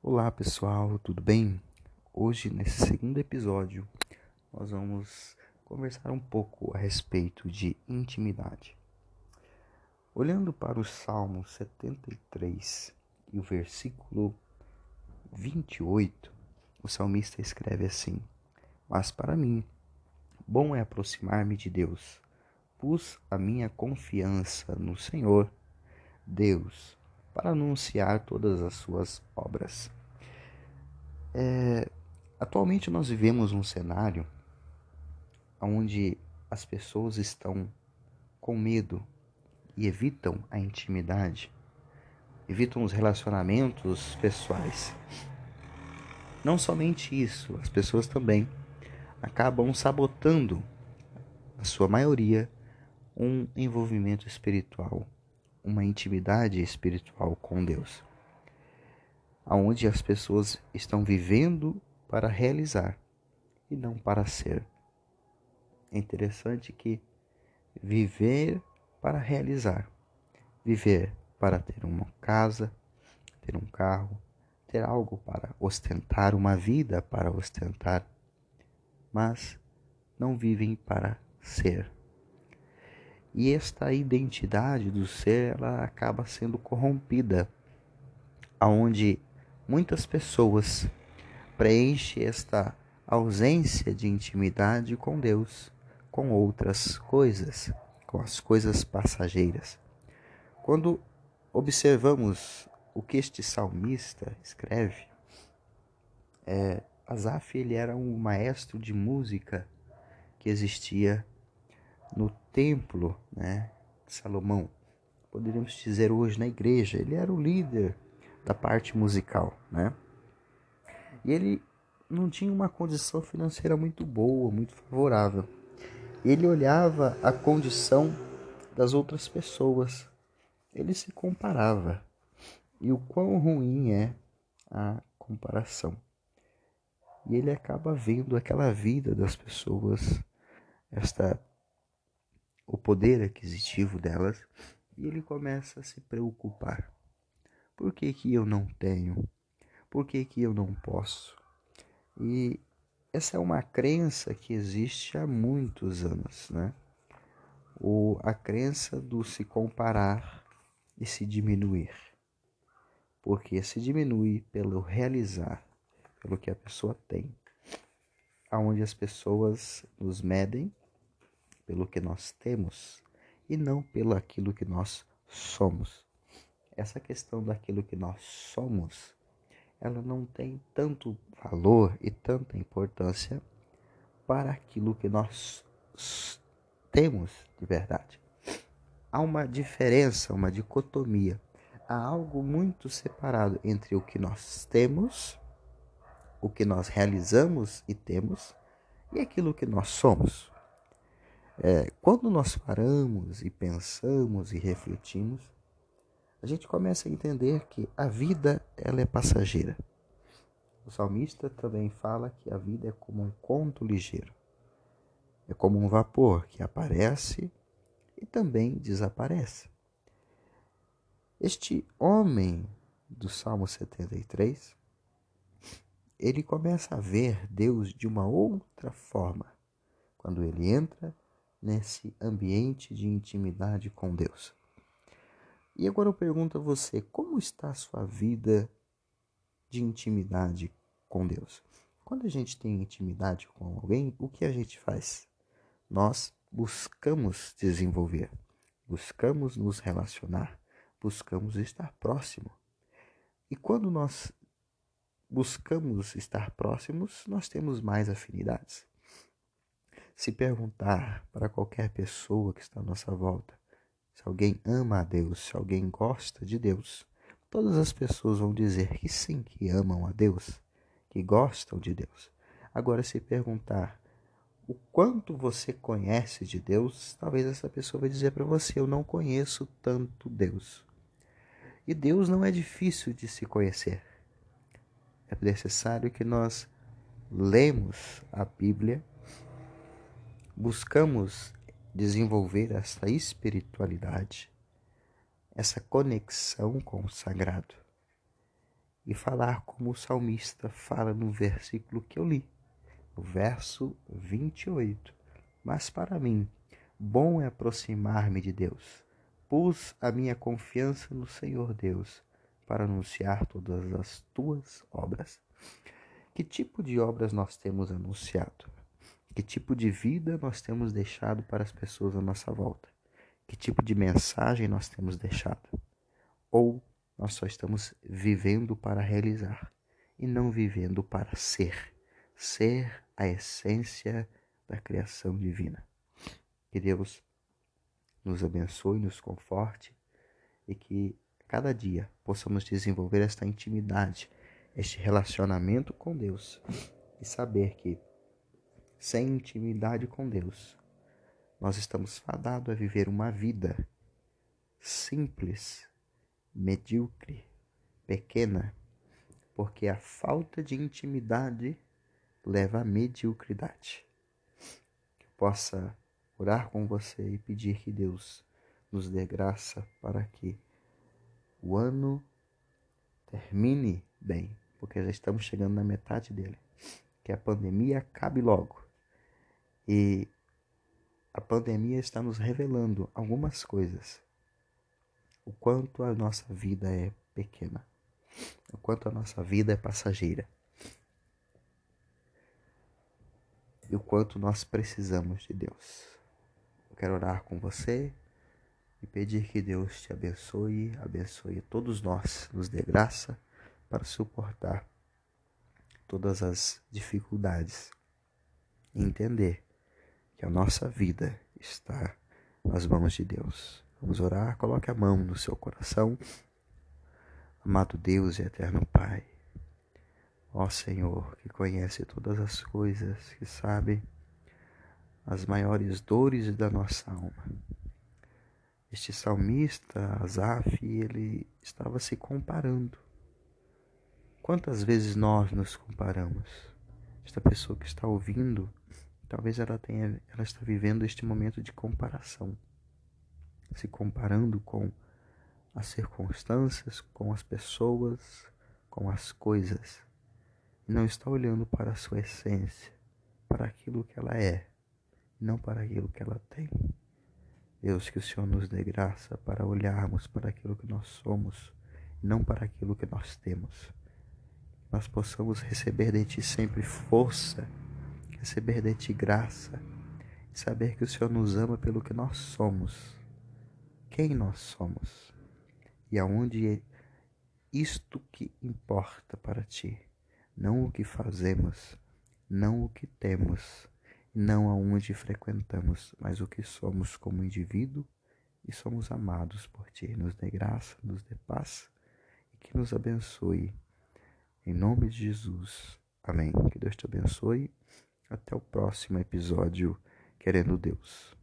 Olá pessoal, tudo bem? Hoje, nesse segundo episódio, nós vamos conversar um pouco a respeito de intimidade. Olhando para o Salmo 73 e o versículo 28, o salmista escreve assim: Mas para mim, bom é aproximar-me de Deus. Pus a minha confiança no Senhor, Deus, para anunciar todas as suas obras. É, atualmente nós vivemos um cenário onde as pessoas estão com medo e evitam a intimidade, evitam os relacionamentos pessoais. Não somente isso, as pessoas também acabam sabotando, a sua maioria, um envolvimento espiritual uma intimidade espiritual com Deus, aonde as pessoas estão vivendo para realizar e não para ser. É interessante que viver para realizar, viver para ter uma casa, ter um carro, ter algo para ostentar, uma vida para ostentar, mas não vivem para ser. E esta identidade do ser, ela acaba sendo corrompida, aonde muitas pessoas preenchem esta ausência de intimidade com Deus, com outras coisas, com as coisas passageiras. Quando observamos o que este salmista escreve, é, Asaf ele era um maestro de música que existia no templo né, Salomão, poderíamos dizer hoje na igreja, ele era o líder da parte musical, né? E ele não tinha uma condição financeira muito boa, muito favorável. Ele olhava a condição das outras pessoas, ele se comparava. E o quão ruim é a comparação. E ele acaba vendo aquela vida das pessoas, esta o poder aquisitivo delas e ele começa a se preocupar. Por que, que eu não tenho? Por que, que eu não posso? E essa é uma crença que existe há muitos anos, né? O, a crença do se comparar e se diminuir. Porque se diminui pelo realizar, pelo que a pessoa tem. Aonde as pessoas nos medem pelo que nós temos e não pelo aquilo que nós somos. Essa questão daquilo que nós somos, ela não tem tanto valor e tanta importância para aquilo que nós temos de verdade. Há uma diferença, uma dicotomia. Há algo muito separado entre o que nós temos, o que nós realizamos e temos, e aquilo que nós somos. É, quando nós paramos e pensamos e refletimos, a gente começa a entender que a vida ela é passageira. O salmista também fala que a vida é como um conto ligeiro. É como um vapor que aparece e também desaparece. Este homem do Salmo 73, ele começa a ver Deus de uma outra forma. Quando ele entra nesse ambiente de intimidade com Deus. E agora eu pergunto a você: como está a sua vida de intimidade com Deus? Quando a gente tem intimidade com alguém, o que a gente faz? Nós buscamos desenvolver, buscamos nos relacionar, buscamos estar próximo. E quando nós buscamos estar próximos, nós temos mais afinidades. Se perguntar para qualquer pessoa que está à nossa volta se alguém ama a Deus, se alguém gosta de Deus, todas as pessoas vão dizer que sim, que amam a Deus, que gostam de Deus. Agora, se perguntar o quanto você conhece de Deus, talvez essa pessoa vai dizer para você: Eu não conheço tanto Deus. E Deus não é difícil de se conhecer. É necessário que nós lemos a Bíblia buscamos desenvolver essa espiritualidade, essa conexão com o sagrado. e falar como o salmista fala no versículo que eu li, o verso 28. Mas para mim, bom é aproximar-me de Deus. Pus a minha confiança no Senhor Deus para anunciar todas as tuas obras. Que tipo de obras nós temos anunciado? Que tipo de vida nós temos deixado para as pessoas à nossa volta? Que tipo de mensagem nós temos deixado? Ou nós só estamos vivendo para realizar e não vivendo para ser? Ser a essência da criação divina. Que Deus nos abençoe, nos conforte e que cada dia possamos desenvolver esta intimidade, este relacionamento com Deus e saber que sem intimidade com Deus, nós estamos fadados a viver uma vida simples, medíocre, pequena, porque a falta de intimidade leva à mediocridade. Que possa orar com você e pedir que Deus nos dê graça para que o ano termine bem, porque já estamos chegando na metade dele. Que a pandemia acabe logo. E a pandemia está nos revelando algumas coisas. O quanto a nossa vida é pequena, o quanto a nossa vida é passageira. E o quanto nós precisamos de Deus. Eu quero orar com você e pedir que Deus te abençoe, abençoe todos nós, nos dê graça para suportar todas as dificuldades entender que a nossa vida está nas mãos de Deus. Vamos orar, coloque a mão no seu coração. Amado Deus e eterno Pai, ó Senhor, que conhece todas as coisas, que sabe as maiores dores da nossa alma. Este salmista, Asaf, ele estava se comparando. Quantas vezes nós nos comparamos? Esta pessoa que está ouvindo Talvez ela tenha, ela está vivendo este momento de comparação, se comparando com as circunstâncias, com as pessoas, com as coisas, não está olhando para a sua essência, para aquilo que ela é, não para aquilo que ela tem. Deus, que o Senhor nos dê graça para olharmos para aquilo que nós somos, não para aquilo que nós temos. Nós possamos receber de Ti sempre força receber de Ti graça e saber que o Senhor nos ama pelo que nós somos, quem nós somos e aonde é isto que importa para Ti, não o que fazemos, não o que temos, não aonde frequentamos, mas o que somos como indivíduo e somos amados por Ti. Nos dê graça, nos dê paz e que nos abençoe. Em nome de Jesus. Amém. Que Deus te abençoe até o próximo episódio, querendo Deus.